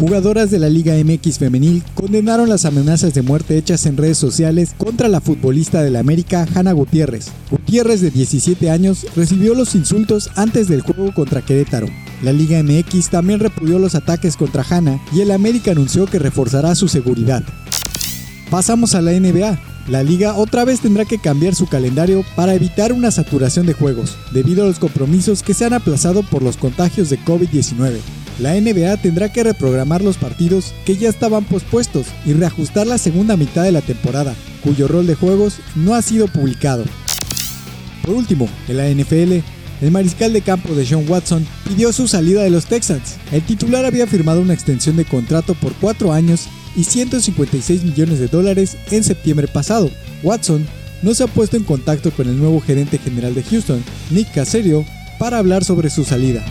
Jugadoras de la Liga MX femenil condenaron las amenazas de muerte hechas en redes sociales contra la futbolista de la América, Hanna Gutiérrez. Gutiérrez, de 17 años, recibió los insultos antes del juego contra Querétaro. La Liga MX también repudió los ataques contra Hanna y el América anunció que reforzará su seguridad. Pasamos a la NBA. La liga otra vez tendrá que cambiar su calendario para evitar una saturación de juegos, debido a los compromisos que se han aplazado por los contagios de COVID-19 la NBA tendrá que reprogramar los partidos que ya estaban pospuestos y reajustar la segunda mitad de la temporada, cuyo rol de juegos no ha sido publicado. Por último, en la NFL, el mariscal de campo de Sean Watson pidió su salida de los Texans. El titular había firmado una extensión de contrato por 4 años y 156 millones de dólares en septiembre pasado. Watson no se ha puesto en contacto con el nuevo gerente general de Houston, Nick Caserio, para hablar sobre su salida.